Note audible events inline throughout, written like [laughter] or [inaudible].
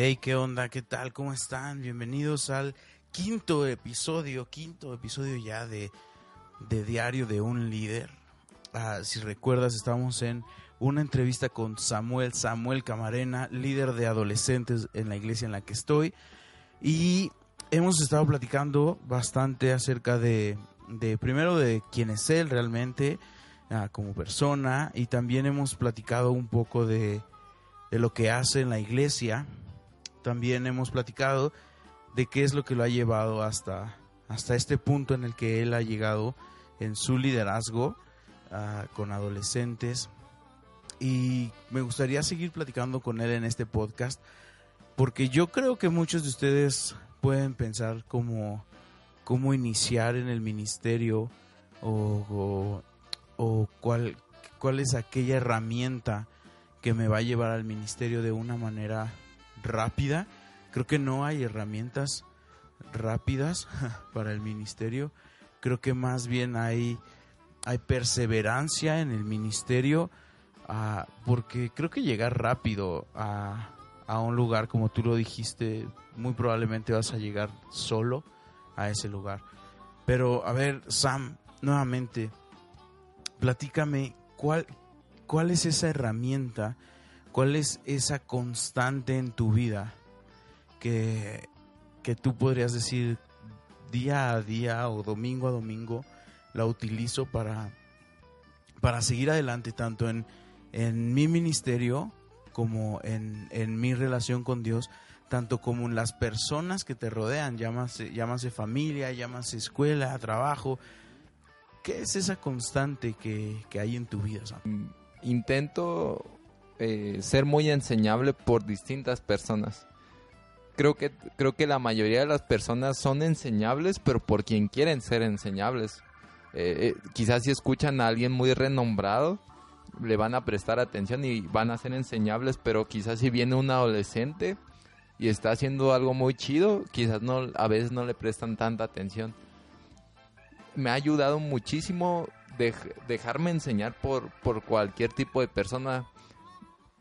Hey, ¿qué onda? ¿Qué tal? ¿Cómo están? Bienvenidos al quinto episodio, quinto episodio ya de, de Diario de un Líder. Ah, si recuerdas, estamos en una entrevista con Samuel, Samuel Camarena, líder de adolescentes en la iglesia en la que estoy. Y hemos estado platicando bastante acerca de, de primero, de quién es él realmente ah, como persona. Y también hemos platicado un poco de, de lo que hace en la iglesia también hemos platicado de qué es lo que lo ha llevado hasta, hasta este punto en el que él ha llegado en su liderazgo uh, con adolescentes. Y me gustaría seguir platicando con él en este podcast, porque yo creo que muchos de ustedes pueden pensar cómo, cómo iniciar en el ministerio o, o, o cuál, cuál es aquella herramienta que me va a llevar al ministerio de una manera rápida. Creo que no hay herramientas rápidas [laughs] para el ministerio. Creo que más bien hay, hay perseverancia en el ministerio, uh, porque creo que llegar rápido a, a un lugar, como tú lo dijiste, muy probablemente vas a llegar solo a ese lugar. Pero, a ver, Sam, nuevamente, platícame cuál, cuál es esa herramienta ¿Cuál es esa constante en tu vida que, que tú podrías decir día a día o domingo a domingo la utilizo para, para seguir adelante tanto en, en mi ministerio como en, en, mi relación con Dios, tanto como en las personas que te rodean, llámase, llámase familia, llámase escuela, trabajo. ¿Qué es esa constante que, que hay en tu vida? Intento eh, ser muy enseñable por distintas personas. Creo que, creo que la mayoría de las personas son enseñables, pero por quien quieren ser enseñables. Eh, eh, quizás si escuchan a alguien muy renombrado, le van a prestar atención y van a ser enseñables, pero quizás si viene un adolescente y está haciendo algo muy chido, quizás no, a veces no le prestan tanta atención. Me ha ayudado muchísimo dejarme enseñar por, por cualquier tipo de persona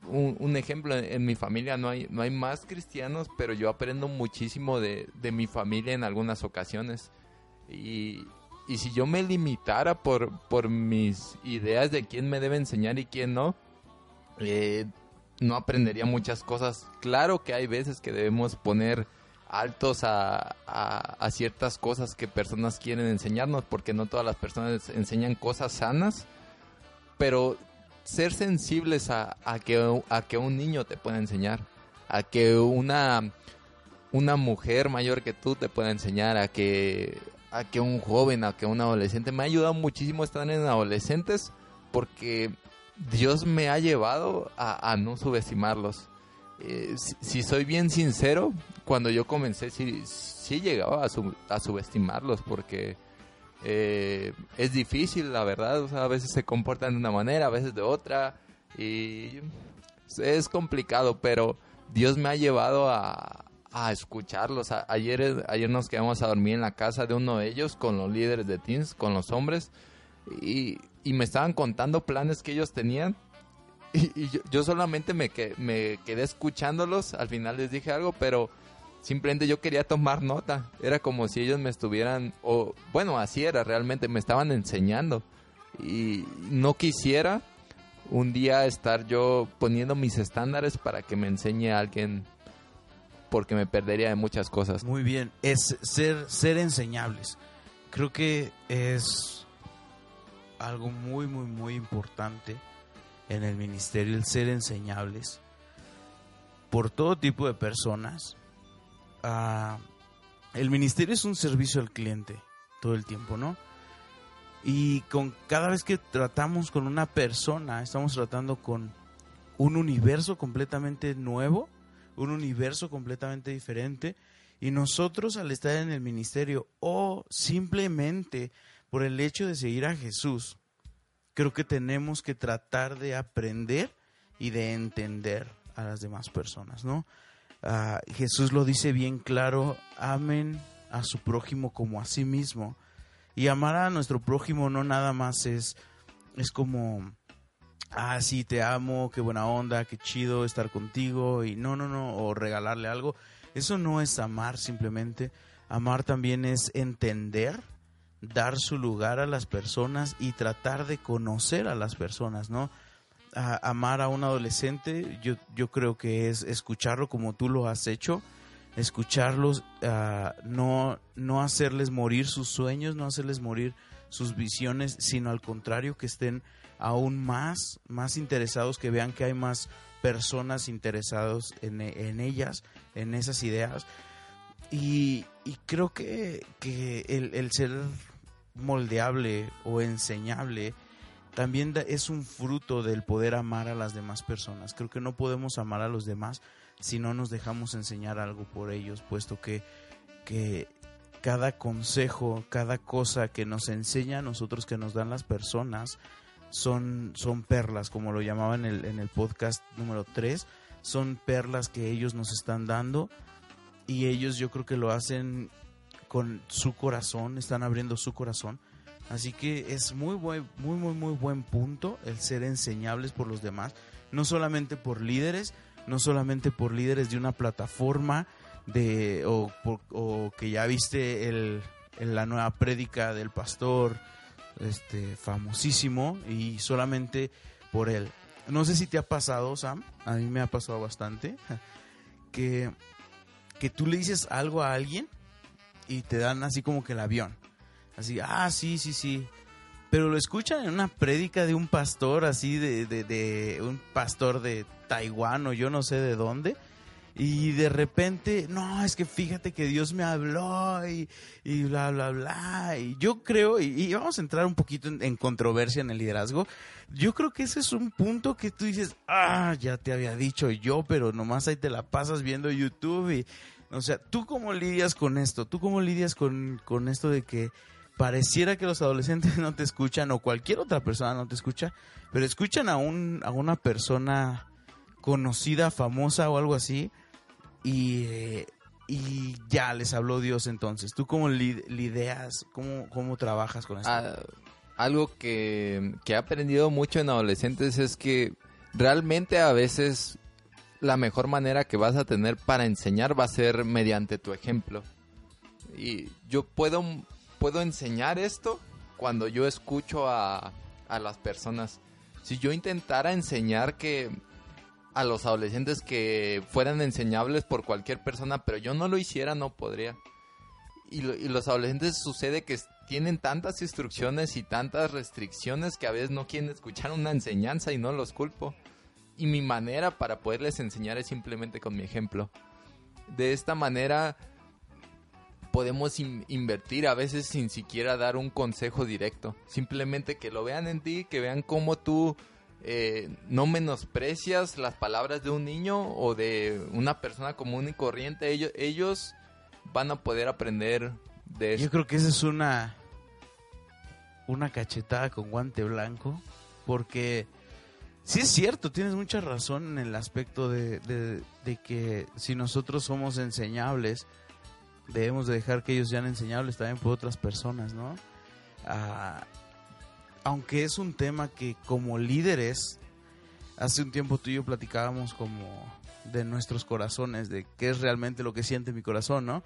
un, ejemplo, en, mi familia no hay, no hay más cristianos, pero yo aprendo muchísimo de, mi familia en algunas ocasiones. Y, si yo me limitara por, por mis ideas de quién me debe enseñar y quién no, eh, no aprendería muchas cosas. Claro que hay veces que debemos poner altos a, a, ciertas cosas que personas quieren enseñarnos, porque no todas las personas enseñan cosas sanas, pero ser sensibles a, que, a que un niño te pueda enseñar, a que una, una mujer mayor que tú te pueda enseñar, a que, a que un joven, a que un adolescente. Me ha ayudado muchísimo estar en adolescentes porque Dios me ha llevado a, no subestimarlos. Eh, si, soy bien sincero, cuando yo comencé sí, sí llegaba a, a subestimarlos porque eh, es difícil, la verdad. a veces se comportan de una manera, a veces de otra. Y es complicado, pero Dios me ha llevado a, a escucharlos. ayer, ayer nos quedamos a dormir en la casa de uno de ellos con los líderes de teens, con los hombres. Y, y me estaban contando planes que ellos tenían. Y, yo, yo, solamente me, que, me quedé escuchándolos. Al final les dije algo, pero simplemente yo quería tomar nota. Era como si ellos me estuvieran, o bueno, así era, realmente me estaban enseñando. Y no quisiera un día estar yo poniendo mis estándares para que me enseñe a alguien porque me perdería de muchas cosas. Muy bien, es ser, ser enseñables. Creo que es algo muy, muy, muy importante en el ministerio, el ser enseñables por todo tipo de personas, el ministerio es un servicio al cliente todo el tiempo, ¿no? Y con cada vez que tratamos con una persona, estamos tratando con un universo completamente nuevo, un universo completamente diferente. Y nosotros al estar en el ministerio o simplemente por el hecho de seguir a Jesús, creo que tenemos que tratar de aprender y de entender a las demás personas, ¿no? Ah, Jesús lo dice bien claro, amen a su prójimo como a sí mismo. Y amar a nuestro prójimo no nada más es, es como, ah, sí, te amo, qué buena onda, qué chido estar contigo, y no, no, no, o regalarle algo. Eso no es amar simplemente. Amar también es entender, dar su lugar a las personas y tratar de conocer a las personas, ¿no? Amar a un adolescente, yo, yo creo que es escucharlo como tú lo has hecho, escucharlos, ah, no, no hacerles morir sus sueños, no hacerles morir sus visiones, sino al contrario, que estén aún más, más interesados, que vean que hay más personas interesados en, en ellas, en esas ideas. Y, y creo que, que el, el, ser moldeable o enseñable también es un fruto del poder amar a las demás personas. Creo que no podemos amar a los demás si no nos dejamos enseñar algo por ellos, puesto que, que cada consejo, cada cosa que nos enseña a nosotros, que nos dan las personas, son, son perlas, como lo llamaba en el, en el podcast número 3, son perlas que ellos nos están dando y ellos yo creo que lo hacen con su corazón, están abriendo su corazón Así que es muy buen, muy, muy, muy buen punto el ser enseñables por los demás, no solamente por líderes, no solamente por líderes de una plataforma de o, o que ya viste el, la nueva prédica del pastor este famosísimo y solamente por él. No sé si te ha pasado, Sam, a mí me ha pasado bastante [laughs] que que tú le dices algo a alguien y te dan así como que el avión Así, ah, sí, sí, sí. Pero lo escuchan en una prédica de un pastor así, de, de, un pastor de Taiwán o yo no sé de dónde. Y de repente, no, es que fíjate que Dios me habló y, y bla, bla, bla. Y yo creo, y, vamos a entrar un poquito en, en, controversia en el liderazgo. Yo creo que ese es un punto que tú dices, ah, ya te había dicho yo, pero nomás ahí te la pasas viendo YouTube. Y, o sea, ¿tú cómo lidias con esto? ¿Tú cómo lidias con, con esto de que pareciera que los adolescentes [laughs] no te escuchan o cualquier otra persona no te escucha, pero escuchan a, un, a una persona conocida, famosa o algo así y, eh, y ya les habló Dios entonces. ¿Tú cómo lidias, cómo, cómo trabajas con eso? Ah, algo que, que he aprendido mucho en adolescentes es que realmente a veces la mejor manera que vas a tener para enseñar va a ser mediante tu ejemplo. Y yo puedo puedo enseñar esto cuando yo escucho a, a las personas. Si yo intentara enseñar que a los adolescentes que fueran enseñables por cualquier persona, pero yo no lo hiciera, no podría. Y, los adolescentes sucede que tienen tantas instrucciones y tantas restricciones que a veces no quieren escuchar una enseñanza y no los culpo. Y mi manera para poderles enseñar es simplemente con mi ejemplo. De esta manera podemos invertir a veces sin siquiera dar un consejo directo. Simplemente que lo vean en ti, que vean cómo tú eh, no menosprecias las palabras de un niño o de una persona común y corriente. Ellos, ellos van a poder aprender de eso. Yo creo que esa es una, una cachetada con guante blanco. Porque sí es cierto, tienes mucha razón en el aspecto de, de que si nosotros somos enseñables, debemos de dejar que ellos sean enseñables también por otras personas, ¿no? Ah, aunque es un tema que como líderes, hace un tiempo tú y yo platicábamos como de nuestros corazones, de qué es realmente lo que siente mi corazón, ¿no?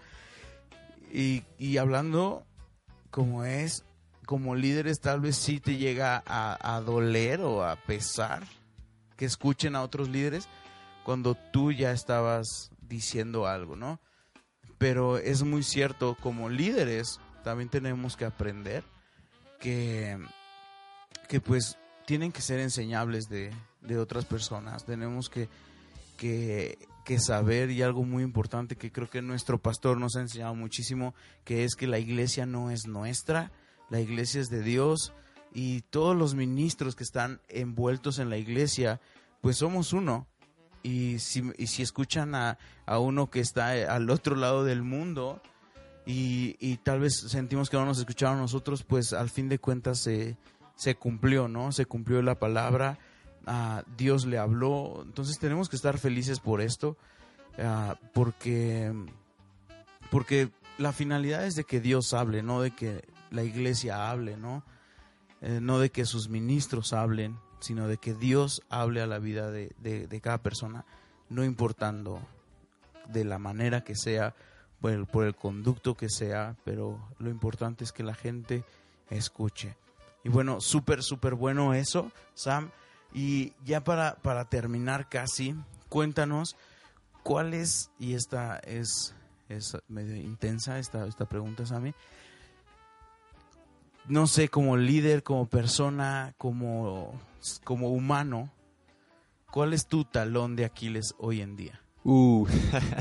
Y, y hablando como es, como líderes tal vez sí te llega a, a doler o a pesar que escuchen a otros líderes cuando tú ya estabas diciendo algo, ¿no? Pero es muy cierto, como líderes también tenemos que aprender que, que pues tienen que ser enseñables de, otras personas. Tenemos que, que, que, saber y algo muy importante que creo que nuestro pastor nos ha enseñado muchísimo, que es que la iglesia no es nuestra, la iglesia es de Dios y todos los ministros que están envueltos en la iglesia, pues somos uno. Y si, y si escuchan a, a uno que está al otro lado del mundo y, y tal vez sentimos que no nos escucharon nosotros, pues al fin de cuentas se, se cumplió, ¿no? Se cumplió la palabra, ah, Dios le habló, entonces tenemos que estar felices por esto, ah, porque, porque la finalidad es de que Dios hable, no de que la iglesia hable, ¿no? Eh, no de que sus ministros hablen, sino de que Dios hable a la vida de, de- cada persona, no importando de la manera que sea, por el, por el conducto que sea, pero lo importante es que la gente escuche. Y bueno, súper, súper bueno eso, Sam. Y ya para, para terminar casi, cuéntanos cuál es, y esta es, es medio intensa esta, esta pregunta, Sammy. No sé, como líder, como persona, como, como humano, ¿cuál es tu talón de Aquiles hoy en día? Uh,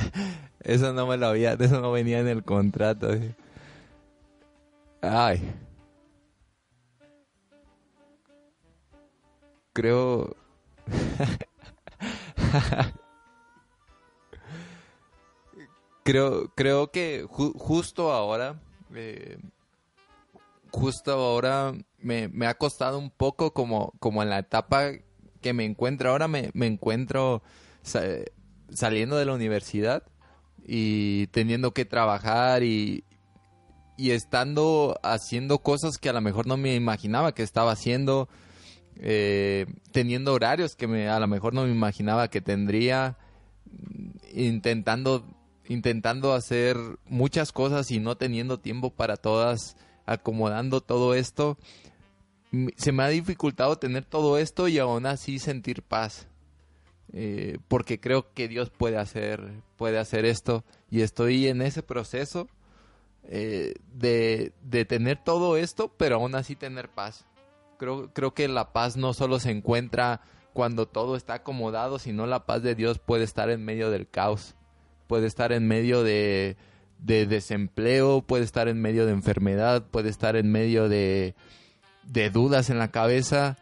[laughs] eso no me lo había, eso no venía en el contrato. Ay. Creo. [laughs] creo, creo que ju- justo ahora, eh, justo ahora me, me ha costado un poco como, como en la etapa que me encuentro. Ahora, me, me encuentro sa- saliendo de la universidad y teniendo que trabajar y, y estando haciendo cosas que a lo mejor no me imaginaba que estaba haciendo, eh, teniendo horarios que me, a lo mejor no me imaginaba que tendría, intentando, intentando hacer muchas cosas y no teniendo tiempo para todas, acomodando todo esto. Se me ha dificultado tener todo esto y aún así sentir paz eh, porque creo que Dios puede hacer, puede hacer esto y estoy en ese proceso eh, de, de tener todo esto, pero aún así tener paz. Creo, creo que la paz no solo se encuentra cuando todo está acomodado, sino la paz de Dios puede estar en medio del caos, puede estar en medio de, de desempleo, puede estar en medio de enfermedad, puede estar en medio de, de dudas en la cabeza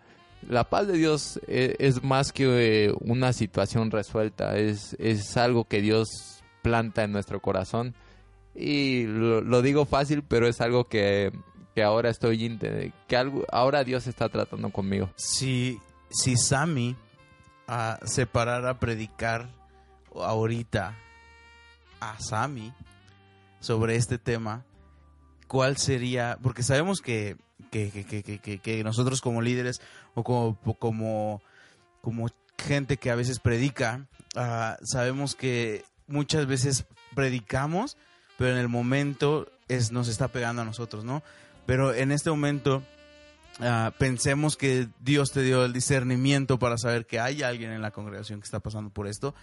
la paz de Dios eh, es, más que eh, una situación resuelta, es, es algo que Dios planta en nuestro corazón. Y lo, digo fácil, pero es algo que, que ahora estoy, que algo, ahora Dios está tratando conmigo. Si, si Sammy ah, se parara a predicar ahorita a Sammy sobre este tema, ¿cuál sería? Porque sabemos que, que, que- que- nosotros como líderes o como, como, como gente que a veces predica, ah, sabemos que muchas veces predicamos, pero en el momento es, nos está pegando a nosotros, ¿no? Pero en este momento ah, pensemos que Dios te dio el discernimiento para saber que hay alguien en la congregación que está pasando por esto.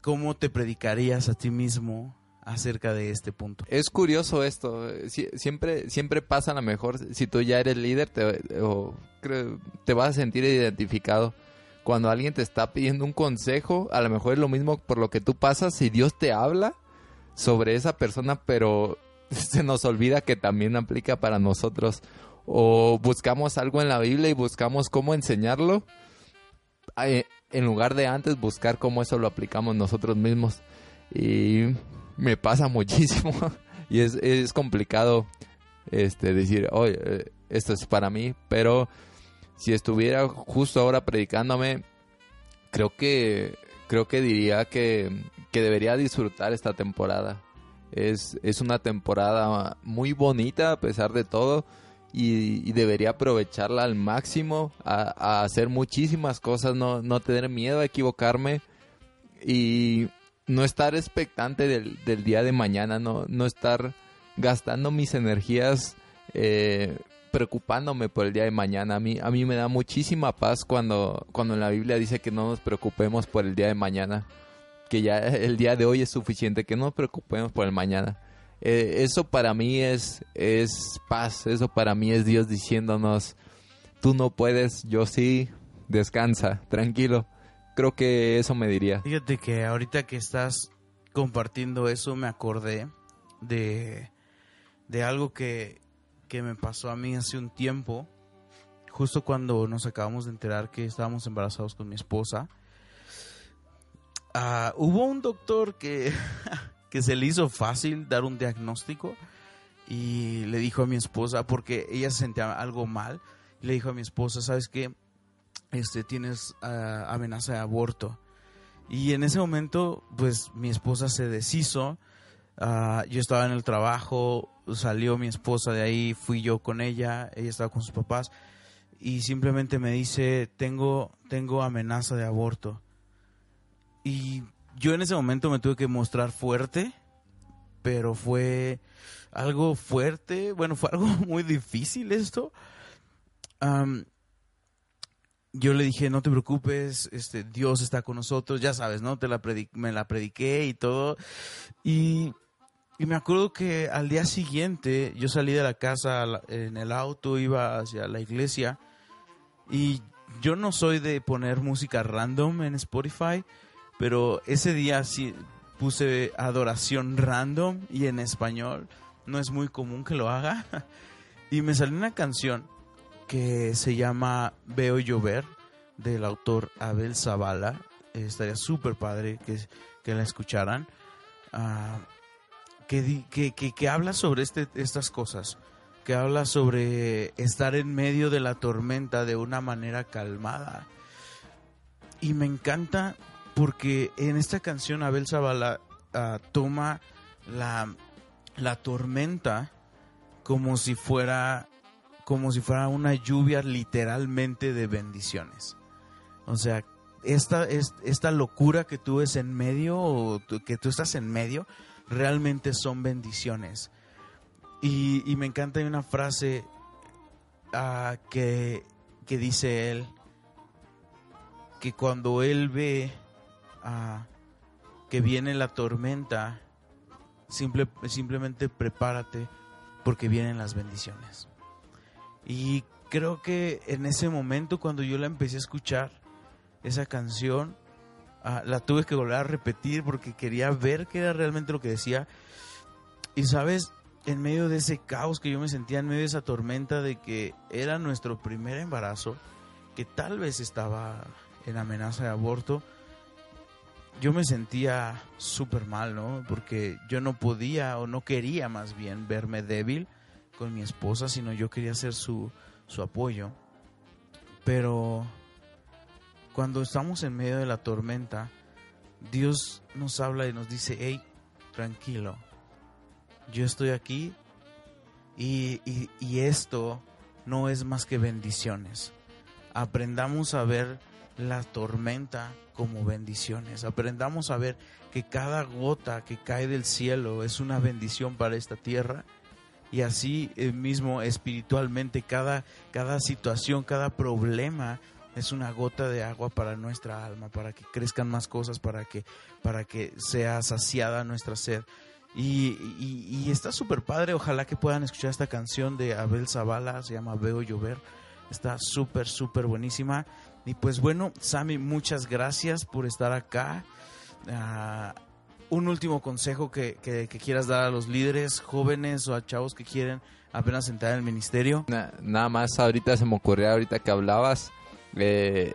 ¿Cómo te predicarías a ti mismo acerca de este punto? Es curioso esto, eh, si- siempre, siempre pasa a lo mejor, si tú ya eres líder, te, te vas a sentir identificado. Cuando alguien te está pidiendo un consejo, a lo mejor es lo mismo por lo que tú pasas, si Dios te habla sobre esa persona, pero [laughs] se nos olvida que también aplica para nosotros. O buscamos algo en la Biblia y buscamos cómo enseñarlo, eh, en lugar de antes buscar cómo eso lo aplicamos nosotros mismos. Y me pasa muchísimo [laughs] y es, es complicado este decir, oye, eh, esto es para mí, pero si estuviera justo ahora predicándome, creo que creo que diría que, que debería disfrutar esta temporada. Es, es una temporada muy bonita a pesar de todo y, debería aprovecharla al máximo, a hacer muchísimas cosas, no, no tener miedo a equivocarme y no estar expectante del, del día de mañana, no, no estar gastando mis energías eh, preocupándome por el día de mañana. A mí, a mí me da muchísima paz cuando, cuando la Biblia dice que no nos preocupemos por el día de mañana, que ya el día de hoy es suficiente, que no nos preocupemos por el mañana. Eh, eso para mí es, es paz, eso para mí es Dios diciéndonos, tú no puedes, yo sí, descansa, tranquilo. Creo que eso me diría. Fíjate que ahorita que estás compartiendo eso me acordé de, de algo que que me pasó a mí hace un tiempo, justo cuando nos acabamos de enterar que estábamos embarazados con mi esposa. Ah, hubo un doctor que, [laughs] que se le hizo fácil dar un diagnóstico y le dijo a mi esposa, porque ella se sentía algo mal, le dijo a mi esposa, ¿sabes qué? Este, tienes ah, amenaza de aborto. Y en ese momento, pues mi esposa se deshizo. Ah, yo estaba en el trabajo, salió mi esposa de ahí, fui yo con ella, ella estaba con sus papás y simplemente me dice, tengo, tengo amenaza de aborto. Y yo en ese momento me tuve que mostrar fuerte, pero fue algo fuerte, bueno, fue algo [laughs] muy difícil esto. Yo le dije, no te preocupes, este, Dios está con nosotros, ya sabes, ¿no? Te la me la prediqué y todo. Y, y, me acuerdo que al día siguiente yo salí de la casa en el auto, iba hacia la iglesia y yo no soy de poner música random en Spotify, pero ese día sí puse adoración random y en español. No es muy común que lo haga. [laughs] Y me salió una canción que se llama Veo llover del autor Abel Zavala. estaría súper padre que, que, la escucharan. Ah, que, que, que, habla sobre este, estas cosas que habla sobre estar en medio de la tormenta de una manera calmada. Y me encanta porque en esta canción Abel Zavala ah, toma la, la tormenta como si fuera como si fuera una lluvia literalmente de bendiciones. O sea, esta, esta locura que tú ves en medio o que tú estás en medio, realmente son bendiciones. Y, me encanta una frase uh, que, que, dice él, que cuando él ve uh, que viene la tormenta, simple, simplemente prepárate porque vienen las bendiciones. Y creo que en ese momento cuando yo la empecé a escuchar, esa canción, uh, la tuve que volver a repetir porque quería ver qué era realmente lo que decía. Y sabes, en medio de ese caos que yo me sentía, en medio de esa tormenta de que era nuestro primer embarazo, que tal vez estaba en amenaza de aborto, yo me sentía súper mal, ¿no? Porque yo no podía o no quería más bien verme débil con mi esposa, sino yo quería ser su, su apoyo. Pero cuando estamos en medio de la tormenta, Dios nos habla y nos dice, hey, tranquilo, yo estoy aquí y, esto no es más que bendiciones. Aprendamos a ver la tormenta como bendiciones. Aprendamos a ver que cada gota que cae del cielo es una bendición para esta tierra. Y así eh, mismo espiritualmente cada, cada situación, cada problema es una gota de agua para nuestra alma, para que crezcan más cosas, para que, para que sea saciada nuestra sed. Y, está súper padre. Ojalá que puedan escuchar esta canción de Abel Zavala. Se llama Veo Llover. Está súper, súper buenísima. Y pues bueno, Sammy, muchas gracias por estar acá. Ah, un último consejo que, quieras dar a los líderes jóvenes o a chavos que quieren apenas entrar en el ministerio. nada más ahorita se me ocurrió, ahorita que hablabas, eh,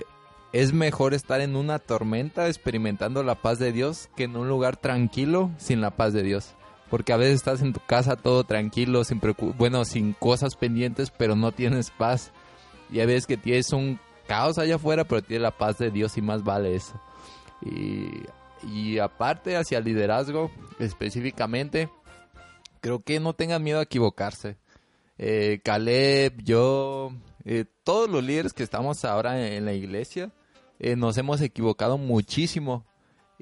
es mejor estar en una tormenta experimentando la paz de Dios que en un lugar tranquilo sin la paz de Dios. Porque a veces estás en tu casa todo tranquilo, sin bueno, sin cosas pendientes, pero no tienes paz. Y a veces que tienes un caos allá afuera, pero tienes la paz de Dios y más vale eso. Y, aparte hacia el liderazgo, específicamente, creo que no tengan miedo a equivocarse. Eh, Caleb, yo, eh, todos los líderes que estamos ahora en la iglesia, eh, nos hemos equivocado muchísimo.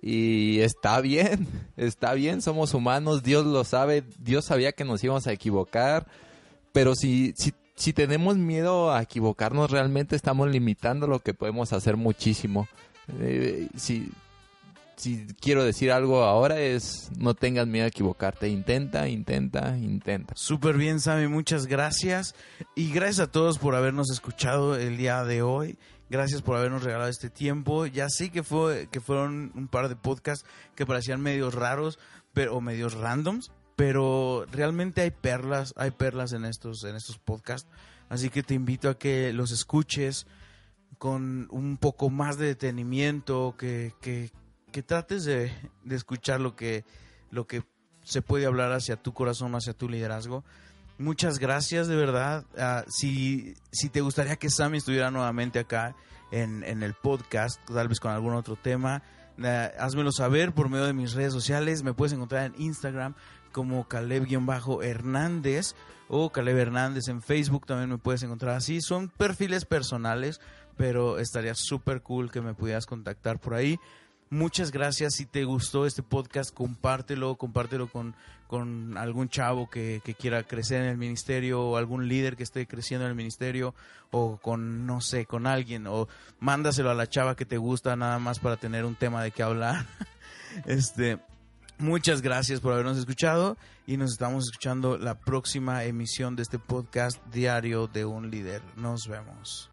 Y está bien, [laughs] está bien, somos humanos, Dios lo sabe, Dios sabía que nos íbamos a equivocar, pero si, si, si tenemos miedo a equivocarnos, realmente estamos limitando lo que podemos hacer muchísimo. Si, si quiero decir algo ahora es no tengas miedo a equivocarte, intenta, intenta, intenta. Súper bien, Sammy, muchas gracias y gracias a todos por habernos escuchado el día de hoy. Gracias por habernos regalado este tiempo. Ya sé que fue que fueron un par de podcasts que parecían medios raros, pero o medios randoms, pero realmente hay perlas, hay perlas en estos, en estos podcasts, así que te invito a que los escuches con un poco más de detenimiento, que, que, que trates de, de escuchar lo que, lo que se puede hablar hacia tu corazón, hacia tu liderazgo. Muchas gracias, de verdad. Ah, si, si te gustaría que Sammy estuviera nuevamente acá en, en el podcast, tal vez con algún otro tema, ah, házmelo saber por medio de mis redes sociales. Me puedes encontrar en Instagram como Caleb-Hernández o Caleb Hernández en Facebook también me puedes encontrar así. Son perfiles personales, pero estaría súper cool que me pudieras contactar por ahí. Muchas gracias. Si te gustó este podcast, compártelo, compártelo con, con algún chavo que, que, quiera crecer en el ministerio o algún líder que esté creciendo en el ministerio o con, no sé, con alguien o mándaselo a la chava que te gusta nada más para tener un tema de qué hablar. [laughs] este, muchas gracias por habernos escuchado y nos estamos escuchando la próxima emisión de este podcast diario de un líder. Nos vemos.